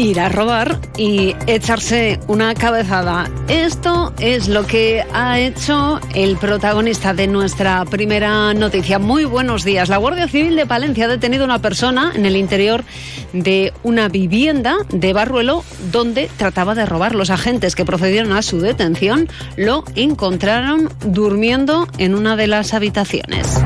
ir a robar y echarse una cabezada. Esto es lo que ha hecho el protagonista de nuestra primera noticia. Muy buenos días. La Guardia Civil de Palencia ha detenido a una persona en el interior de una vivienda de Barruelo donde trataba de robar. Los agentes que procedieron a su detención lo encontraron durmiendo en una de las habitaciones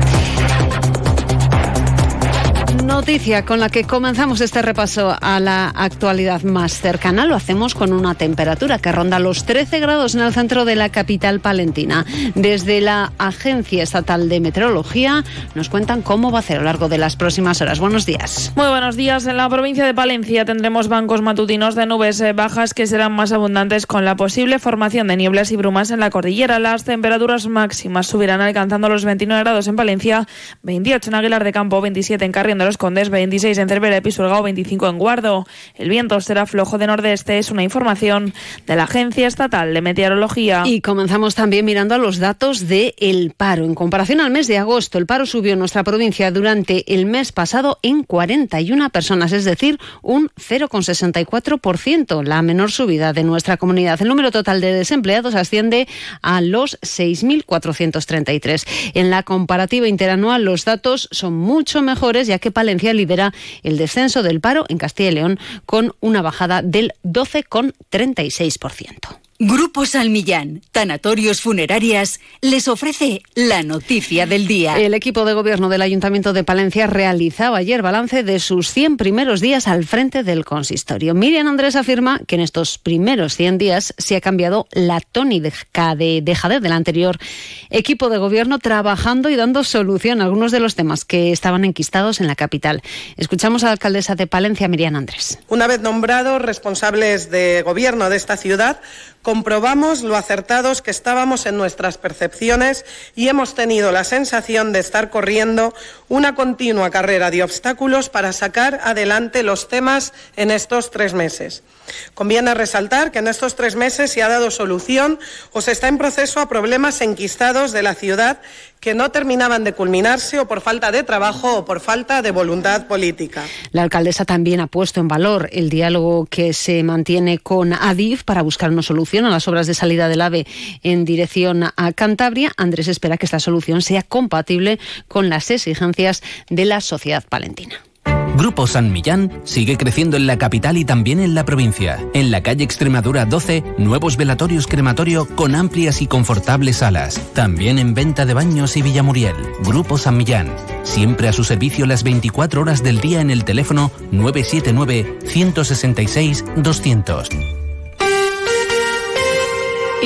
noticia con la que comenzamos este repaso a la actualidad más cercana lo hacemos con una temperatura que ronda los 13 grados en el centro de la capital palentina. Desde la Agencia Estatal de Meteorología nos cuentan cómo va a ser a lo largo de las próximas horas. Buenos días. Muy buenos días. En la provincia de Palencia tendremos bancos matutinos de nubes eh, bajas que serán más abundantes con la posible formación de nieblas y brumas en la cordillera. Las temperaturas máximas subirán alcanzando los 29 grados en Palencia, 28 en Aguilar de Campo, 27 en Carrión de los Condes, 26 en Cervera Pisurgao, 25 en Guardo. El viento será flojo de nordeste, es una información de la Agencia Estatal de Meteorología. Y comenzamos también mirando a los datos del el paro. En comparación al mes de agosto, el paro subió en nuestra provincia durante el mes pasado en 41 personas, es decir, un 0,64%, la menor subida de nuestra comunidad. El número total de desempleados asciende a los 6.433. En la comparativa interanual, los datos son mucho mejores, ya que Palencia lidera el descenso del paro en Castilla y León con una bajada del 12,36%. Grupo Salmillán, Tanatorios Funerarias, les ofrece la noticia del día. El equipo de gobierno del Ayuntamiento de Palencia realizaba ayer balance de sus 100 primeros días al frente del consistorio. Miriam Andrés afirma que en estos primeros 100 días se ha cambiado la tónica de dejadez del anterior equipo de gobierno trabajando y dando solución a algunos de los temas que estaban enquistados en la capital. Escuchamos a la alcaldesa de Palencia, Miriam Andrés. Una vez nombrados responsables de gobierno de esta ciudad, comprobamos lo acertados que estábamos en nuestras percepciones y hemos tenido la sensación de estar corriendo una continua carrera de obstáculos para sacar adelante los temas en estos tres meses. Conviene resaltar que en estos tres meses se ha dado solución o se está en proceso a problemas enquistados de la ciudad que no terminaban de culminarse o por falta de trabajo o por falta de voluntad política. La alcaldesa también ha puesto en valor el diálogo que se mantiene con Adif para buscar una solución a las obras de salida del AVE en dirección a Cantabria. Andrés espera que esta solución sea compatible con las exigencias de la sociedad palentina. Grupo San Millán sigue creciendo en la capital y también en la provincia. En la calle Extremadura 12, nuevos velatorios crematorio con amplias y confortables salas. También en venta de baños y Villamuriel. Grupo San Millán. Siempre a su servicio las 24 horas del día en el teléfono 979 166 200.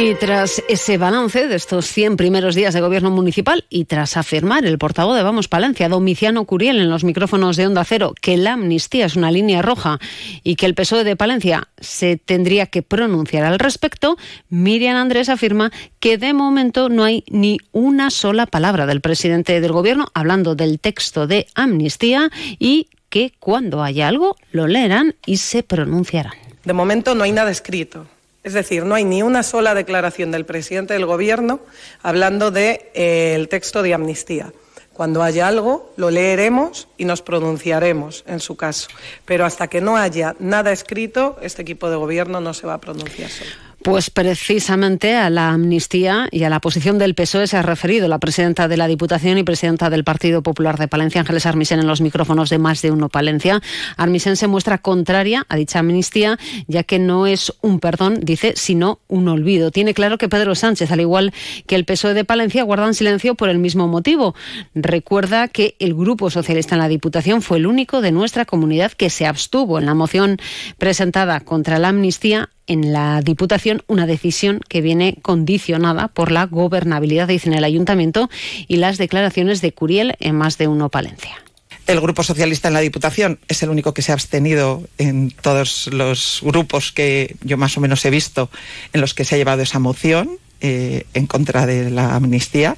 Y tras ese balance de estos 100 primeros días de gobierno municipal y tras afirmar el portavoz de Vamos Palencia, Domiciano Curiel, en los micrófonos de Onda Cero, que la amnistía es una línea roja y que el PSOE de Palencia se tendría que pronunciar al respecto, Miriam Andrés afirma que de momento no hay ni una sola palabra del presidente del gobierno hablando del texto de amnistía y que cuando haya algo lo leerán y se pronunciarán. De momento no hay nada escrito. Es decir, no hay ni una sola declaración del presidente del Gobierno hablando del de, eh, texto de amnistía. Cuando haya algo, lo leeremos y nos pronunciaremos en su caso. Pero hasta que no haya nada escrito, este equipo de gobierno no se va a pronunciar solo. Pues precisamente a la amnistía y a la posición del PSOE se ha referido la presidenta de la Diputación y presidenta del Partido Popular de Palencia, Ángeles Armisen, en los micrófonos de Más de Uno Palencia. Armisen se muestra contraria a dicha amnistía, ya que no es un perdón, dice, sino un olvido. Tiene claro que Pedro Sánchez, al igual que el PSOE de Palencia, guardan silencio por el mismo motivo. Recuerda que el Grupo Socialista en la Diputación fue el único de nuestra comunidad que se abstuvo en la moción presentada contra la amnistía en la Diputación una decisión que viene condicionada por la gobernabilidad, dice en el Ayuntamiento, y las declaraciones de Curiel en más de uno Palencia. El Grupo Socialista en la Diputación es el único que se ha abstenido en todos los grupos que yo más o menos he visto en los que se ha llevado esa moción eh, en contra de la amnistía.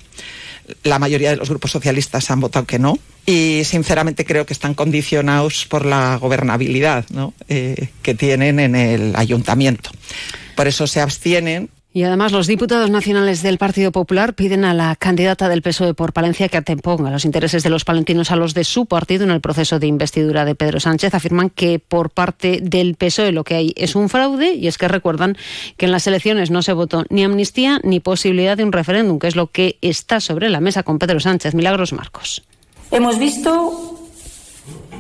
La mayoría de los grupos socialistas han votado que no y sinceramente creo que están condicionados por la gobernabilidad eh, que tienen en el ayuntamiento. Por eso se abstienen y además los diputados nacionales del Partido Popular piden a la candidata del PSOE por Palencia que atemponga los intereses de los palentinos a los de su partido en el proceso de investidura de Pedro Sánchez. Afirman que por parte del PSOE lo que hay es un fraude y es que recuerdan que en las elecciones no se votó ni amnistía ni posibilidad de un referéndum, que es lo que está sobre la mesa con Pedro Sánchez. Milagros Marcos. Hemos visto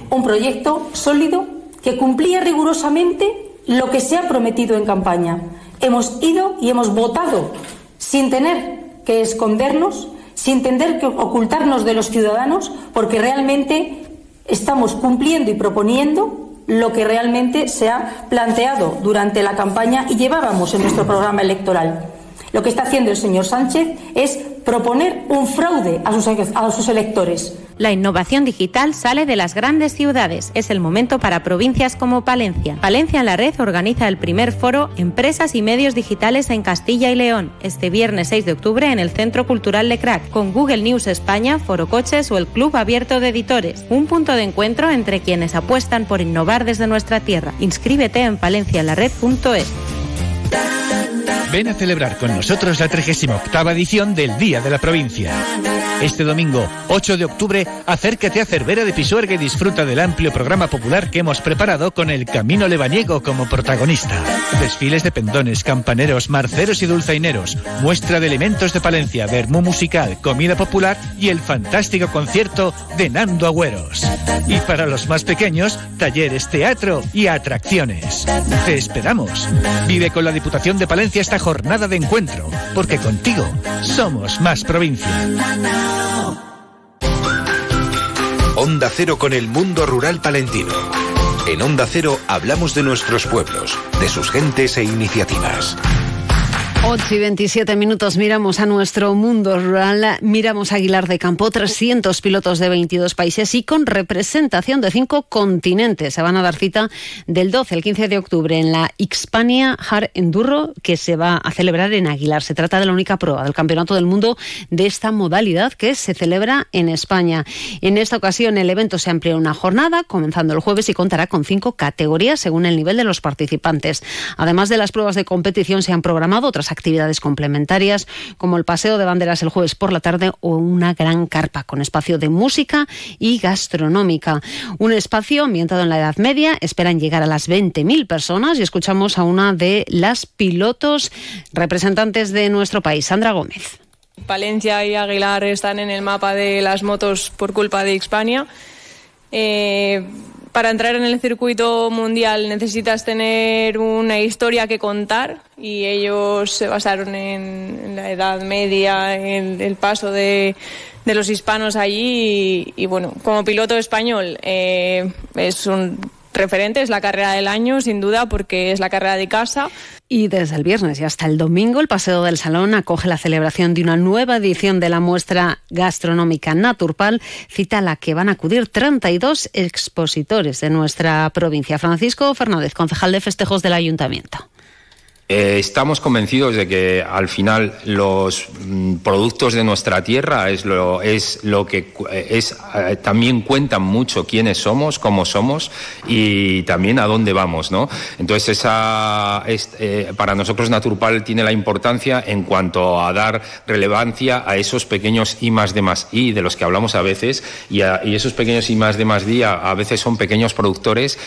un proyecto sólido que cumplía rigurosamente lo que se ha prometido en campaña hemos ido y hemos votado sin tener que escondernos, sin tener que ocultarnos de los ciudadanos, porque realmente estamos cumpliendo y proponiendo lo que realmente se ha planteado durante la campaña y llevábamos en nuestro programa electoral. Lo que está haciendo el señor Sánchez es proponer un fraude a sus, a sus electores. La innovación digital sale de las grandes ciudades. Es el momento para provincias como Palencia. Palencia en la Red organiza el primer foro Empresas y Medios Digitales en Castilla y León, este viernes 6 de octubre en el Centro Cultural Lecrac, con Google News España, Foro Coches o el Club Abierto de Editores. Un punto de encuentro entre quienes apuestan por innovar desde nuestra tierra. Inscríbete en palencialared.es. Ven a celebrar con nosotros la 38 edición del Día de la Provincia. Este domingo, 8 de octubre, acércate a Cervera de Pisuerga y disfruta del amplio programa popular que hemos preparado con el Camino Lebaniego como protagonista. Desfiles de pendones, campaneros, marceros y dulzaineros, muestra de elementos de Palencia, vermú musical, comida popular y el fantástico concierto de Nando Agüeros. Y para los más pequeños, talleres, teatro y atracciones. Te esperamos. Vive con la Diputación de Palencia esta jornada de encuentro, porque contigo somos más provincia. Onda Cero con el mundo rural palentino. En Onda Cero hablamos de nuestros pueblos, de sus gentes e iniciativas. 8 y 27 minutos miramos a nuestro mundo rural, miramos Aguilar de Campo, 300 pilotos de 22 países y con representación de cinco continentes. Se van a dar cita del 12 al 15 de octubre en la Xpania Hard Enduro que se va a celebrar en Aguilar. Se trata de la única prueba del Campeonato del Mundo de esta modalidad que se celebra en España. En esta ocasión el evento se amplía una jornada, comenzando el jueves y contará con cinco categorías según el nivel de los participantes. Además de las pruebas de competición se han programado otras actividades complementarias como el paseo de banderas el jueves por la tarde o una gran carpa con espacio de música y gastronómica. Un espacio ambientado en la Edad Media, esperan llegar a las 20.000 personas y escuchamos a una de las pilotos representantes de nuestro país, Sandra Gómez. Palencia y Aguilar están en el mapa de las motos por culpa de Hispania. Eh, para entrar en el circuito mundial necesitas tener una historia que contar y ellos se basaron en, la Edad Media, en el paso de, los hispanos allí y, bueno, como piloto español eh, es un referente, es la carrera del año, sin duda, porque es la carrera de casa. Y desde el viernes y hasta el domingo, el Paseo del Salón acoge la celebración de una nueva edición de la muestra gastronómica Naturpal, cita a la que van a acudir 32 expositores de nuestra provincia. Francisco Fernández, concejal de festejos del Ayuntamiento. Eh, estamos convencidos de que al final los mm, productos de nuestra tierra es lo, es lo que eh, es, eh, también cuentan mucho quiénes somos, cómo somos y también a dónde vamos, ¿no? Entonces esa para nosotros Naturpal tiene la importancia en cuanto a dar relevancia a esos pequeños I más de más I de los que hablamos a veces y, y esos pequeños I más de más día a, veces son pequeños productores.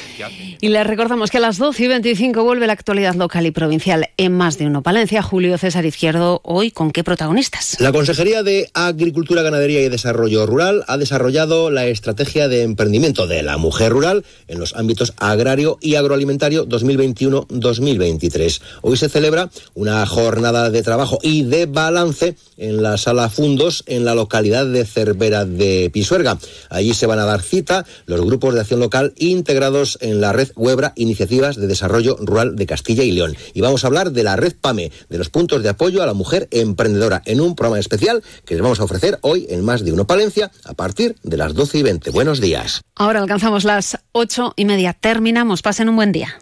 Y les recordamos que a las 12 y 25 vuelve la actualidad local y provincial en Más de Uno Palencia. Julio César Izquierdo, hoy con qué protagonistas. La Consejería de Agricultura, Ganadería y Desarrollo Rural ha desarrollado la estrategia de emprendimiento de la mujer rural en los ámbitos agrario y agroalimentario 2021-2023. Hoy se celebra una jornada de trabajo y de balance en la sala Fundos en la localidad de Cervera de Pisuerga. Allí se van a dar cita los grupos de acción local integrados en la red Webra Iniciativas de Desarrollo Rural de Castilla y León. Y vamos hablar de la red PAME, de los puntos de apoyo a la mujer emprendedora, en un programa especial que les vamos a ofrecer hoy en Más de Uno Palencia a partir de las 12 y 20. Buenos días. Ahora alcanzamos las ocho y media. Terminamos. Pasen un buen día.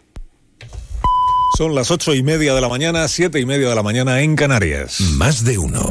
Son las ocho y media de la mañana, siete y media de la mañana en Canarias. Más de uno.